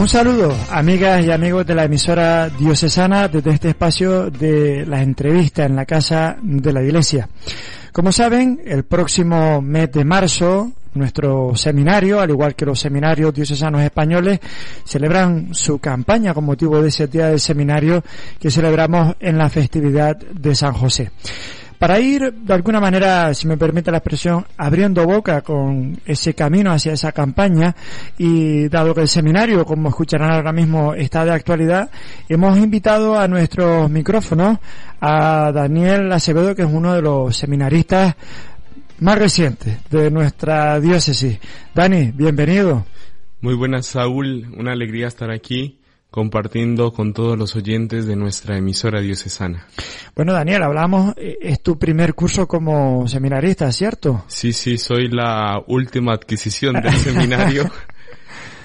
Un saludo, amigas y amigos de la emisora diocesana desde este espacio de las entrevistas en la Casa de la Iglesia. Como saben, el próximo mes de marzo, nuestro seminario, al igual que los seminarios diocesanos españoles, celebran su campaña con motivo de ese día del seminario que celebramos en la festividad de San José. Para ir, de alguna manera, si me permite la expresión, abriendo boca con ese camino hacia esa campaña y dado que el seminario, como escucharán ahora mismo, está de actualidad, hemos invitado a nuestros micrófonos a Daniel Acevedo, que es uno de los seminaristas más recientes de nuestra diócesis. Dani, bienvenido. Muy buenas, Saúl. Una alegría estar aquí compartiendo con todos los oyentes de nuestra emisora diocesana. Bueno, Daniel, hablamos, eh, es tu primer curso como seminarista, ¿cierto? Sí, sí, soy la última adquisición del seminario.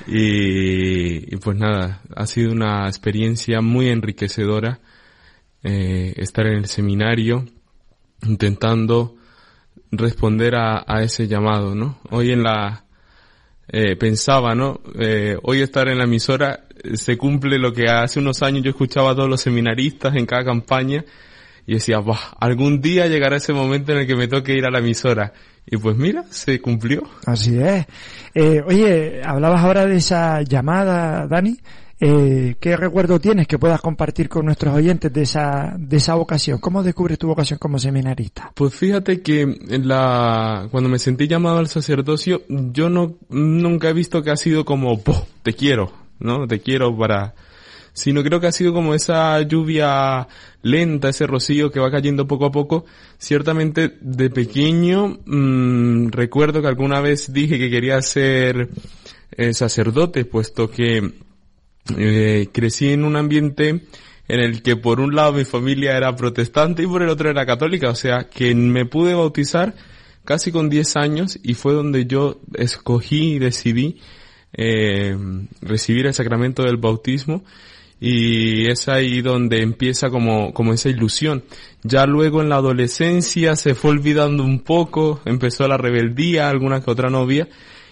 Y, y, pues nada, ha sido una experiencia muy enriquecedora eh, estar en el seminario intentando responder a, a ese llamado, ¿no? Hoy en la, eh, pensaba, ¿no? Eh, hoy estar en la emisora eh, se cumple lo que hace unos años yo escuchaba a todos los seminaristas en cada campaña y decía, bah, algún día llegará ese momento en el que me toque ir a la emisora. Y pues mira, se cumplió. Así es. Eh, oye, hablabas ahora de esa llamada, Dani. Eh, ¿Qué recuerdo tienes que puedas compartir con nuestros oyentes de esa, de esa vocación? ¿Cómo descubres tu vocación como seminarista? Pues fíjate que la, cuando me sentí llamado al sacerdocio, yo no, nunca he visto que ha sido como, te quiero, ¿no? Te quiero para, sino creo que ha sido como esa lluvia lenta, ese rocío que va cayendo poco a poco. Ciertamente de pequeño mmm, recuerdo que alguna vez dije que quería ser eh, sacerdote, puesto que eh, crecí en un ambiente en el que por un lado mi familia era protestante y por el otro era católica, o sea que me pude bautizar casi con 10 años y fue donde yo escogí y decidí eh, recibir el sacramento del bautismo y es ahí donde empieza como, como esa ilusión. Ya luego en la adolescencia se fue olvidando un poco, empezó la rebeldía, alguna que otra novia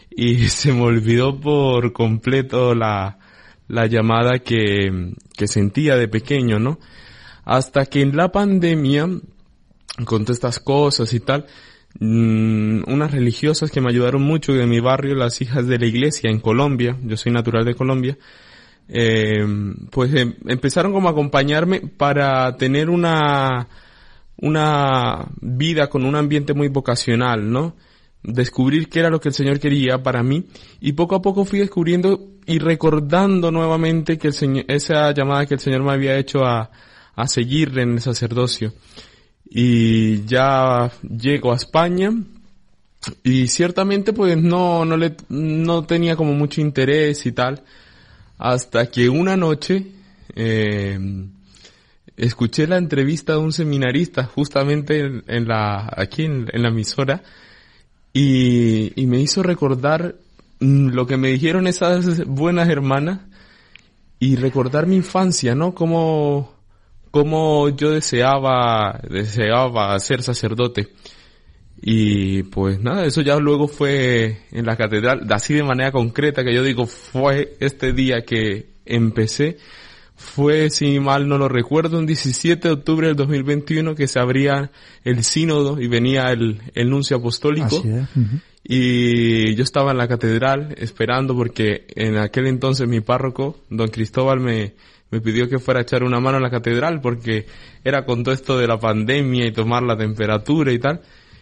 y se me olvidó por completo la, la llamada que, que sentía de pequeño, ¿no? Hasta que en la pandemia, con todas estas cosas y tal, mmm, unas religiosas que me ayudaron mucho de mi barrio, las hijas de la iglesia en Colombia, yo soy natural de Colombia, eh, pues eh, empezaron como a acompañarme para tener una, una vida con un ambiente muy vocacional, ¿no? Descubrir qué era lo que el Señor quería para mí y poco a poco fui descubriendo y recordando nuevamente que el Señor, esa llamada que el Señor me había hecho a, a seguir en el sacerdocio. Y ya llego a España y ciertamente pues no, no le, no tenía como mucho interés y tal hasta que una noche, eh, escuché la entrevista de un seminarista justamente en, la, aquí en la emisora y, me hizo recordar mm, lo que me dijeron esas buenas hermanas y recordar mi infancia, ¿no? Como, como yo deseaba, deseaba ser sacerdote. Y pues nada, eso ya luego fue en la catedral, así de manera concreta que yo digo, fue este día que empecé fue, si mal no lo recuerdo, un 17 de octubre del 2021 que se abría el sínodo y venía el, el nuncio apostólico. Así es. Uh -huh. y yo estaba en la catedral esperando porque en aquel entonces mi párroco, don Cristóbal, me, me pidió que fuera a echar una mano en la catedral porque era con todo esto de la pandemia y tomar la temperatura y tal.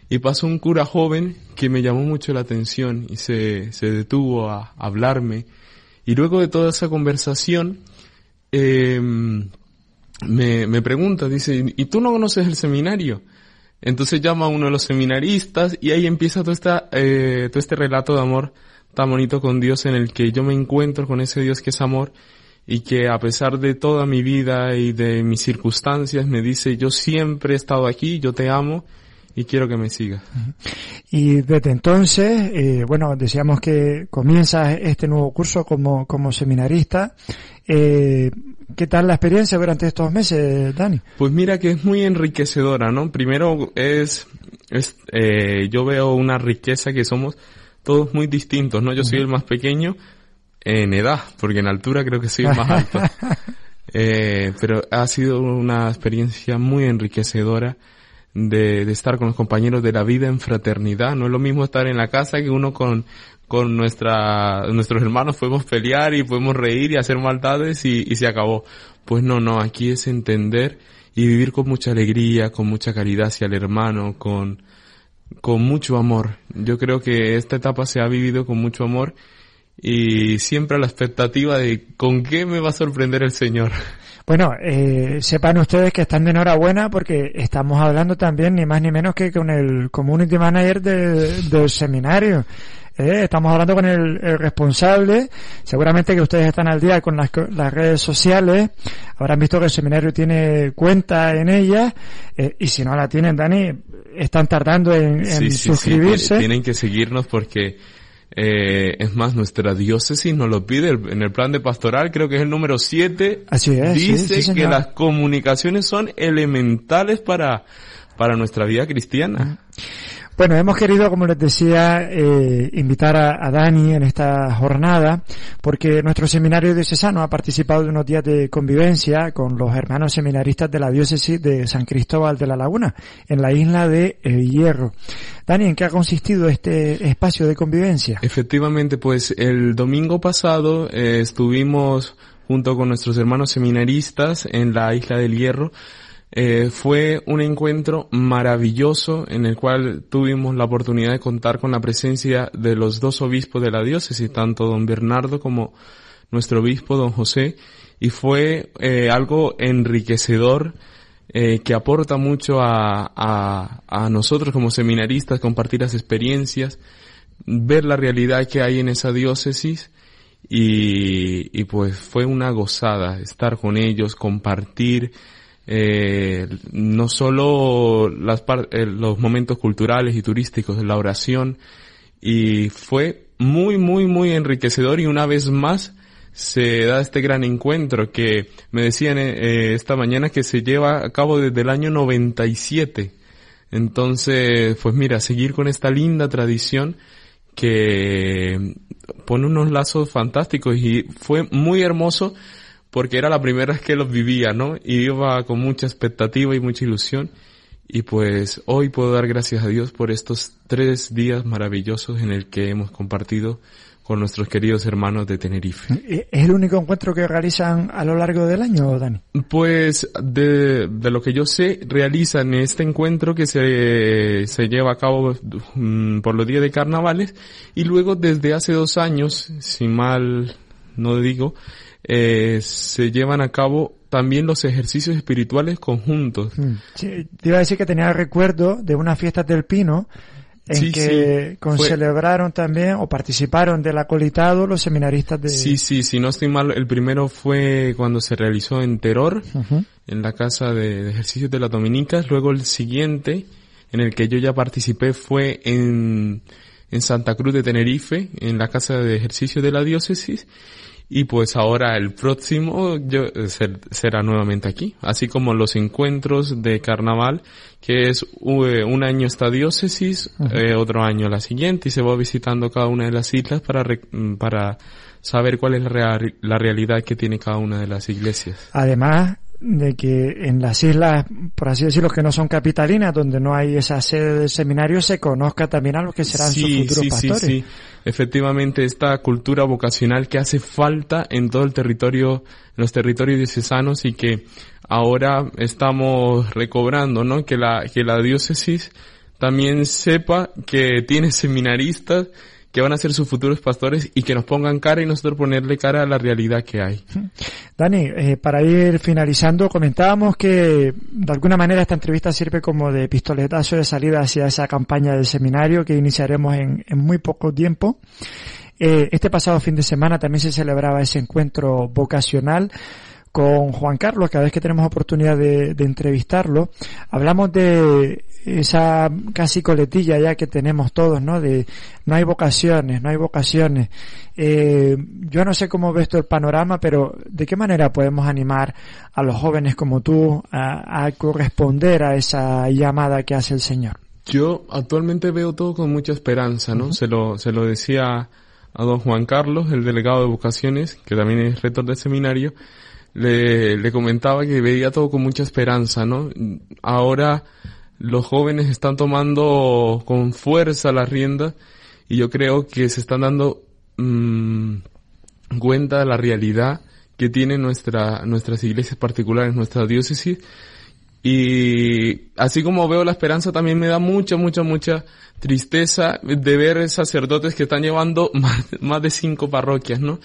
Y pasó un cura joven que me llamó mucho la atención y se, se detuvo a, hablarme. Y luego de toda esa conversación, eh, me, me pregunta, dice, ¿y tú no conoces el seminario? Entonces llama a uno de los seminaristas y ahí empieza todo, eh, todo este relato de amor tan bonito con Dios en el que yo me encuentro con ese Dios que es amor y que a pesar de toda mi vida y de mis circunstancias me dice yo siempre he estado aquí, yo te amo y quiero que me sigas. Y desde entonces, eh, bueno, decíamos que comienza este nuevo curso como, como seminarista. Eh, ¿Qué tal la experiencia durante estos meses, Dani? Pues mira que es muy enriquecedora, ¿no? Primero es, es eh, yo veo una riqueza que somos todos muy distintos, ¿no? Yo soy el más pequeño en edad, porque en altura creo que soy el más alto. eh, pero ha sido una experiencia muy enriquecedora de, de, estar con los compañeros de la vida en fraternidad. No es lo mismo estar en la casa que uno con, con nuestra, nuestros hermanos podemos pelear y podemos reír y hacer maldades y, y se acabó. Pues no, no, aquí es entender y vivir con mucha alegría, con mucha caridad hacia el hermano, con, con mucho amor. Yo creo que esta etapa se ha vivido con mucho amor y siempre a la expectativa de con qué me va a sorprender el Señor. Bueno, eh, sepan ustedes que están de enhorabuena porque estamos hablando también ni más ni menos que con el community manager de, del seminario. Eh, estamos hablando con el, el, responsable. Seguramente que ustedes están al día con las, las, redes sociales. Habrán visto que el seminario tiene cuenta en ella. Eh, y si no la tienen, Dani, están tardando en, en sí, sí, suscribirse. Sí, tienen que seguirnos porque eh, es más, nuestra diócesis nos lo pide en el plan de pastoral, creo que es el número 7. Así es. Dice sí, que las comunicaciones son elementales para, para nuestra vida cristiana. Bueno, hemos querido, como les decía, eh, invitar a, Dani en esta jornada, porque nuestro seminario diocesano ha participado de unos días de convivencia con los hermanos seminaristas de la diócesis de San Cristóbal de la Laguna, en la isla de Hierro. Dani, ¿en qué ha consistido este espacio de convivencia? Efectivamente, pues el domingo pasado eh, estuvimos junto con nuestros hermanos seminaristas en la isla del Hierro, eh, fue un encuentro maravilloso en el cual tuvimos la oportunidad de contar con la presencia de los dos obispos de la diócesis, tanto don Bernardo como nuestro obispo don José, y fue eh, algo enriquecedor eh, que aporta mucho a, a, a nosotros como seminaristas, compartir las experiencias, ver la realidad que hay en esa diócesis, y, y pues fue una gozada estar con ellos, compartir, eh, no solo eh, los momentos culturales y turísticos, la oración, y fue muy, muy, muy enriquecedor y una vez más se da este gran encuentro que me decían eh, esta mañana que se lleva a cabo desde el año 97. Entonces, pues mira, seguir con esta linda tradición que pone unos lazos fantásticos y fue muy hermoso porque era la primera vez que los vivía, ¿no? Y iba con mucha expectativa y mucha ilusión. Y pues hoy puedo dar gracias a Dios por estos tres días maravillosos en el que hemos compartido con nuestros queridos hermanos de Tenerife. ¿Es el único encuentro que realizan a lo largo del año, Dani? Pues de, de lo que yo sé, realizan este encuentro que se, se lleva a cabo um, por los días de carnavales y luego desde hace dos años, si mal no digo, eh, se llevan a cabo también los ejercicios espirituales conjuntos. Sí, te iba a decir que tenía recuerdo de unas fiestas del Pino en Sí, que sí, celebraron también o participaron del acolitado los seminaristas de... Sí, sí, si no estoy mal, el primero fue cuando se realizó en Teror, en la casa de, de ejercicios de las dominicas. Luego el siguiente, en el que yo ya participé, fue en, en Santa Cruz de Tenerife, en la casa de ejercicios de la diócesis. Y pues ahora el próximo yo, eh, ser- será nuevamente aquí, así como los encuentros de carnaval, que es eh, un año esta diócesis, eh, otro año la siguiente, y se va visitando cada una de las islas para, para saber cuál es la, rea- la realidad que tiene cada una de las iglesias. Además, de que en las islas, por así decirlo, que no son capitalinas, donde no hay esa sede del seminario, se conozca también a los que serán sus futuros sí, pastores. Sí, sí, efectivamente esta cultura vocacional que hace falta en todo el territorio, en los territorios diocesanos y que ahora estamos recobrando, ¿no? Que la, que la diócesis también sepa que tiene seminaristas que van a ser sus futuros pastores y que nos pongan cara y nosotros ponerle cara a la realidad que hay. Dani, eh, para ir finalizando, comentábamos que de alguna manera esta entrevista sirve como de pistoletazo de salida hacia esa campaña del seminario que iniciaremos en, muy poco tiempo. Eh, este pasado fin de semana también se celebraba ese encuentro vocacional con Juan Carlos, cada vez que tenemos oportunidad de, entrevistarlo, hablamos de esa casi coletilla ya que tenemos todos, ¿no? De no hay vocaciones, no hay vocaciones. Eh, yo no sé cómo ves tú el panorama, pero ¿de qué manera podemos animar a los jóvenes como tú a, a corresponder a esa llamada que hace el Señor? Yo actualmente veo todo con mucha esperanza, ¿no? Uh -huh. Se lo, se lo decía a don Juan Carlos, el delegado de vocaciones, que también es rector del seminario, le, le comentaba que veía todo con mucha esperanza, ¿no? Ahora los jóvenes están tomando con fuerza las riendas y yo creo que se están dando mmm, cuenta de la realidad que tienen nuestra, nuestras iglesias particulares, nuestra diócesis. Y así como veo la esperanza, también me da mucha, mucha, mucha tristeza de ver sacerdotes que están llevando más, más de cinco parroquias, ¿no?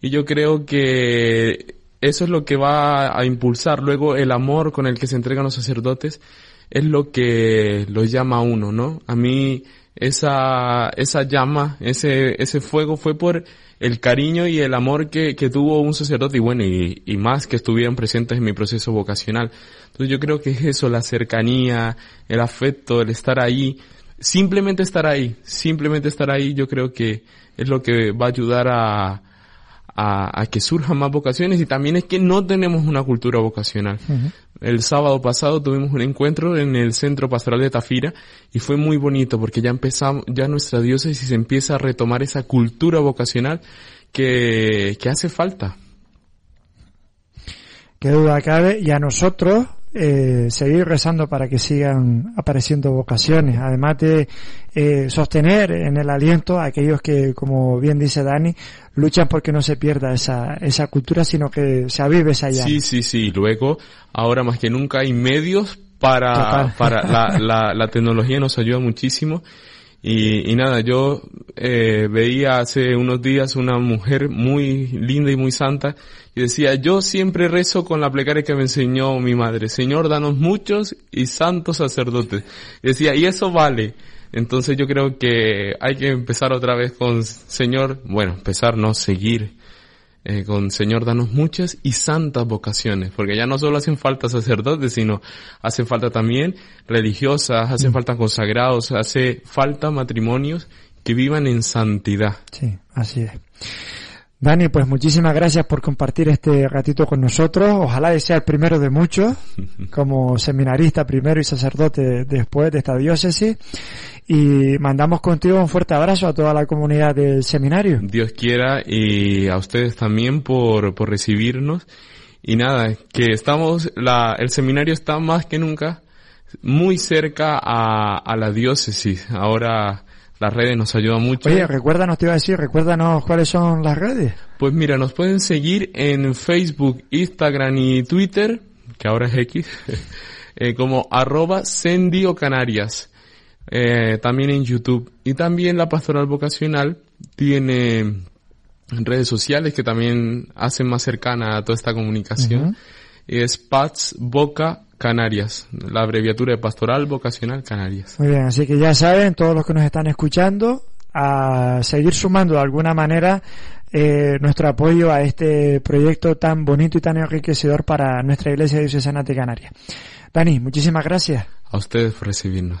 Y yo creo que eso es lo que va a impulsar luego el amor con el que se entregan los sacerdotes es lo que los llama a uno, ¿no? A mí esa, esa llama, ese, ese fuego fue por el cariño y el amor que, que tuvo un sacerdote y bueno, y, y más que estuvieron presentes en mi proceso vocacional. Entonces yo creo que es eso, la cercanía, el afecto, el estar ahí, simplemente estar ahí, simplemente estar ahí, yo creo que es lo que va a ayudar a, a, que surjan más vocaciones y también es que no tenemos una cultura vocacional. El sábado pasado tuvimos un encuentro en el Centro Pastoral de Tafira y fue muy bonito porque ya empezamos, ya nuestra diócesis empieza a retomar esa cultura vocacional que, que hace falta. Qué duda cabe y a nosotros eh, seguir rezando para que sigan apareciendo vocaciones, además de eh, sostener en el aliento a aquellos que, como bien dice Dani, luchan porque no se pierda esa, esa cultura, sino que se avive esa llama. Sí, sí, sí. Luego, ahora más que nunca hay medios para, para la, la, la tecnología nos ayuda muchísimo. Y, y nada, yo eh, veía hace unos días una mujer muy linda y muy santa y decía, yo siempre rezo con la plegaria que me enseñó mi madre, Señor, danos muchos y santos sacerdotes. Y decía, y eso vale. Entonces yo creo que hay que empezar otra vez con Señor, bueno, empezar, no seguir eh, con Señor, danos muchas y santas vocaciones, porque ya no solo hacen falta sacerdotes, sino hacen falta también religiosas, hacen falta consagrados, hace falta matrimonios que vivan en santidad. Sí, así es. Dani, pues muchísimas gracias por compartir este ratito con nosotros. Ojalá sea el primero de muchos, como seminarista primero y sacerdote después de esta diócesis. Y mandamos contigo un fuerte abrazo a toda la comunidad del seminario. Dios quiera y a ustedes también por, por recibirnos. Y nada, que estamos, la, el seminario está más que nunca muy cerca a, a la diócesis. Ahora, las redes nos ayudan mucho. Oye, recuérdanos, te iba a decir, recuérdanos cuáles son las redes. Pues mira, nos pueden seguir en Facebook, Instagram y Twitter, que ahora es X, eh, como arroba Sendio Canarias. Eh, también en YouTube. Y también la Pastoral Vocacional tiene redes sociales que también hacen más cercana a toda esta comunicación. Uh -huh. Es Pats Boca Canarias, la abreviatura de Pastoral Vocacional Canarias. Muy bien, así que ya saben, todos los que nos están escuchando, a seguir sumando de alguna manera eh, nuestro apoyo a este proyecto tan bonito y tan enriquecedor para nuestra Iglesia Diocesana de Canarias. Dani, muchísimas gracias. A ustedes por recibirnos.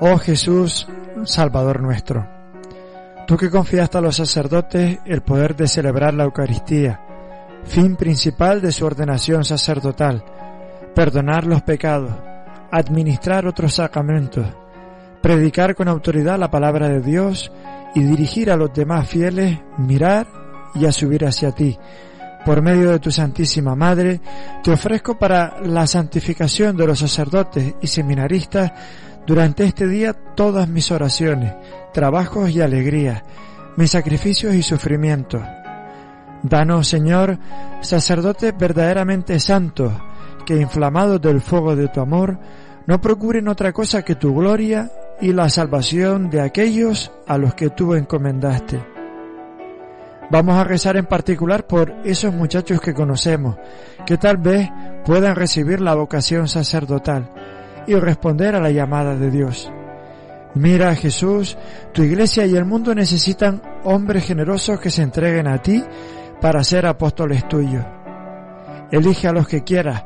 Oh Jesús, Salvador nuestro. Tú que confiaste a los sacerdotes el poder de celebrar la Eucaristía, fin principal de su ordenación sacerdotal, perdonar los pecados, administrar otros sacramentos, predicar con autoridad la palabra de Dios y dirigir a los demás fieles, mirar y a subir hacia ti. Por medio de tu Santísima Madre, te ofrezco para la santificación de los sacerdotes y seminaristas durante este día todas mis oraciones, trabajos y alegrías, mis sacrificios y sufrimientos. Danos, Señor, sacerdotes verdaderamente santos, que inflamados del fuego de tu amor, no procuren otra cosa que tu gloria y la salvación de aquellos a los que tú encomendaste. Vamos a rezar en particular por esos muchachos que conocemos, que tal vez puedan recibir la vocación sacerdotal y responder a la llamada de Dios. Mira, Jesús, tu iglesia y el mundo necesitan hombres generosos que se entreguen a ti para ser apóstoles tuyos. Elige a los que quieras,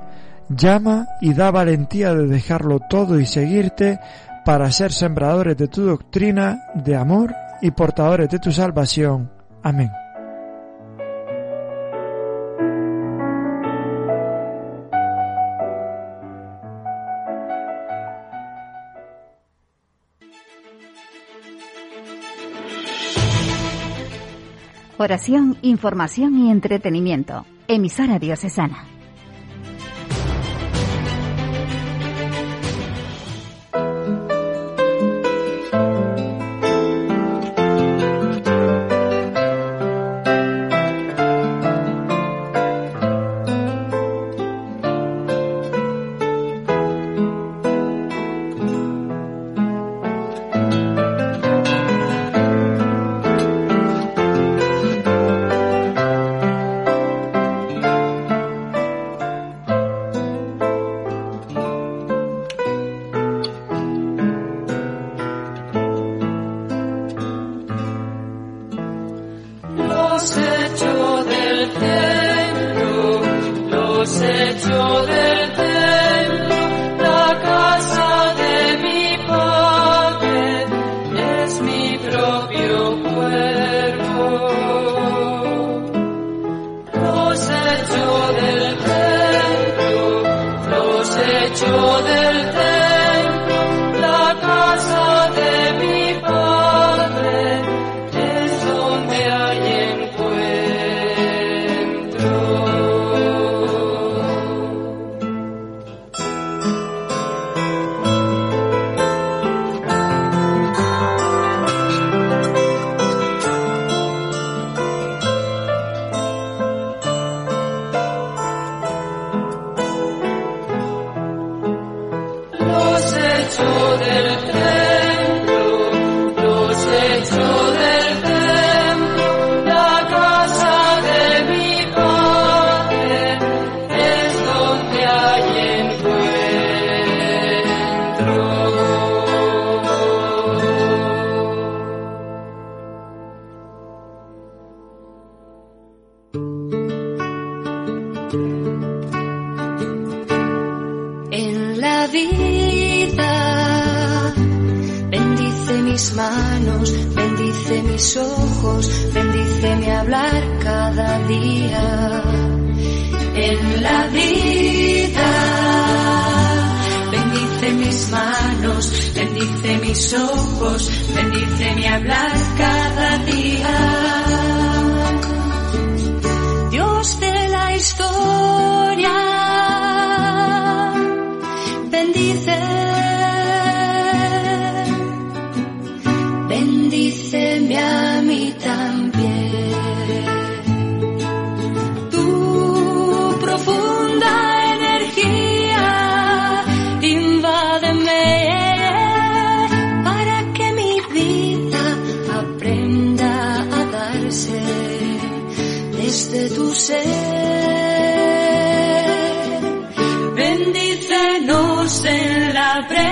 Llama y da valentía de dejarlo todo y seguirte para ser sembradores de tu doctrina de amor y portadores de tu salvación. Amén. Oración, información y entretenimiento. Emisora diocesana. los hechos del templo, los hechos del cada día en la vida. Bendice mis manos, bendice mis ojos, bendice mi hablar cada día. Dios de la historia, bendice en la pre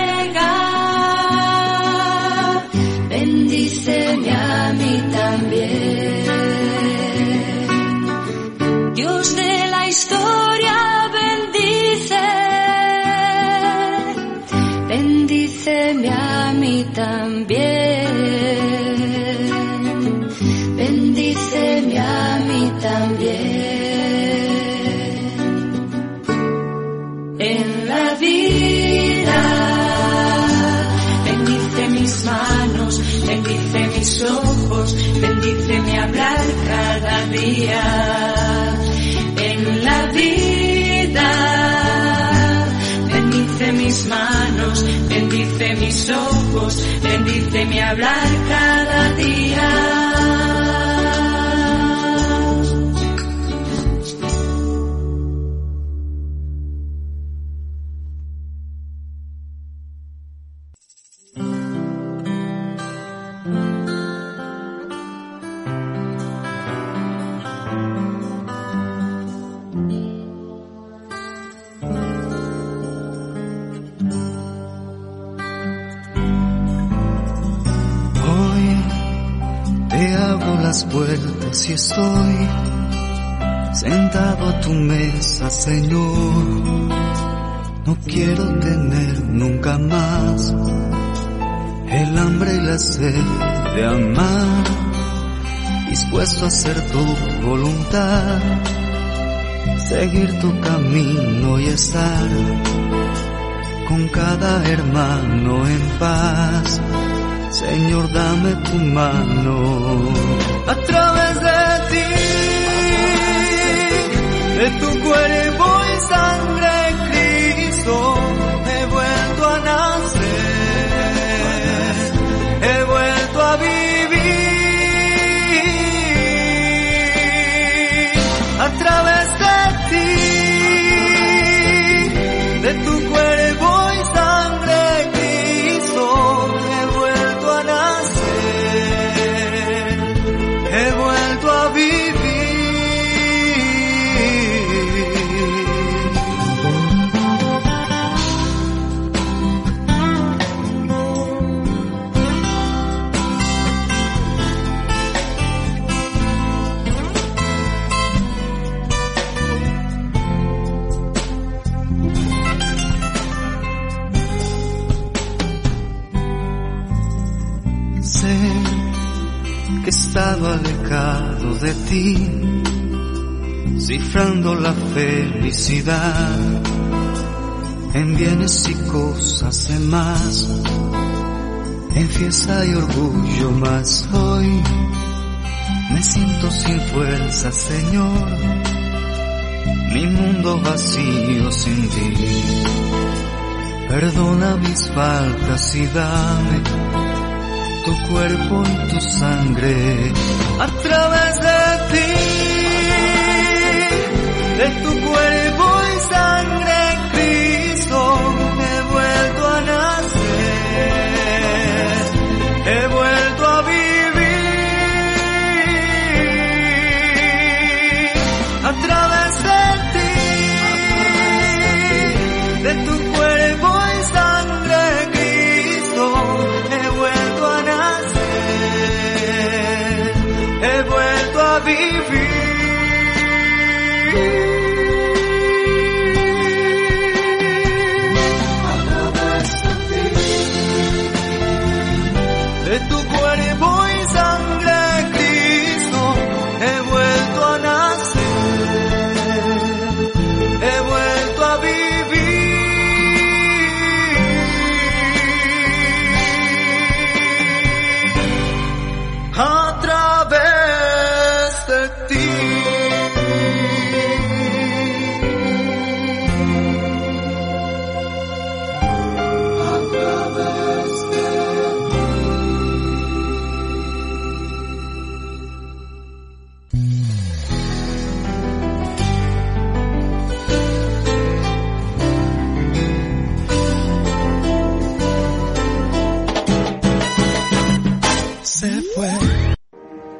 mis ojos, bendice mi hablar y estoy sentado a tu mesa, Señor. No quiero tener nunca más el hambre y la sed de amar, dispuesto a hacer tu voluntad, seguir tu camino y estar con cada hermano en paz Señor, dame tu mano. A través de ti, de tu cuerpo y sangre, Cristo, la felicidad en bienes y cosas de más, en fiesta y orgullo más hoy. Me siento sin fuerza, Señor, mi mundo vacío sin ti. Perdona mis faltas y dame tu cuerpo y tu sangre a través de de tu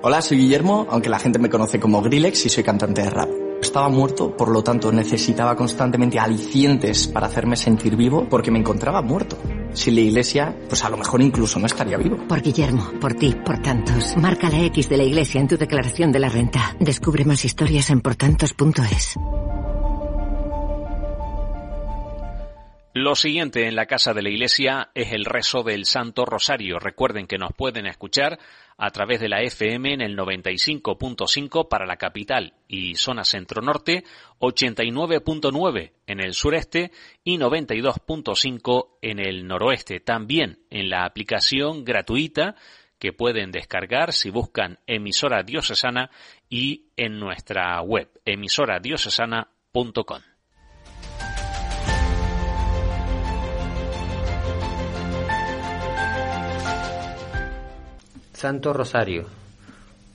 Hola, soy Guillermo, aunque la gente me conoce como Grillex y soy cantante de rap. Estaba muerto, por lo tanto necesitaba constantemente alicientes para hacerme sentir vivo porque me encontraba muerto. Sin la iglesia, pues a lo mejor incluso no estaría vivo. Por Guillermo, por ti, por tantos. Marca la X de la iglesia en tu declaración de la renta. Descubre más historias en portantos.es. Lo siguiente en la casa de la iglesia es el rezo del Santo Rosario. Recuerden que nos pueden escuchar a través de la FM en el 95.5 para la capital y zona centro-norte, 89.9 en el sureste y 92.5 en el noroeste. También en la aplicación gratuita que pueden descargar si buscan emisora diocesana y en nuestra web emisoradiocesana.com. Santo Rosario,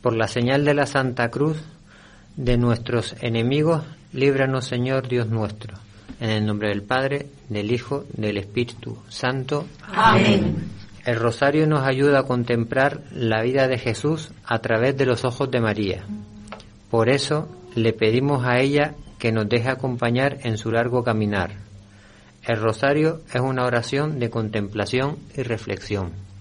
por la señal de la Santa Cruz de nuestros enemigos, líbranos Señor Dios nuestro. En el nombre del Padre, del Hijo, del Espíritu Santo. Amén. El rosario nos ayuda a contemplar la vida de Jesús a través de los ojos de María. Por eso le pedimos a ella que nos deje acompañar en su largo caminar. El rosario es una oración de contemplación y reflexión.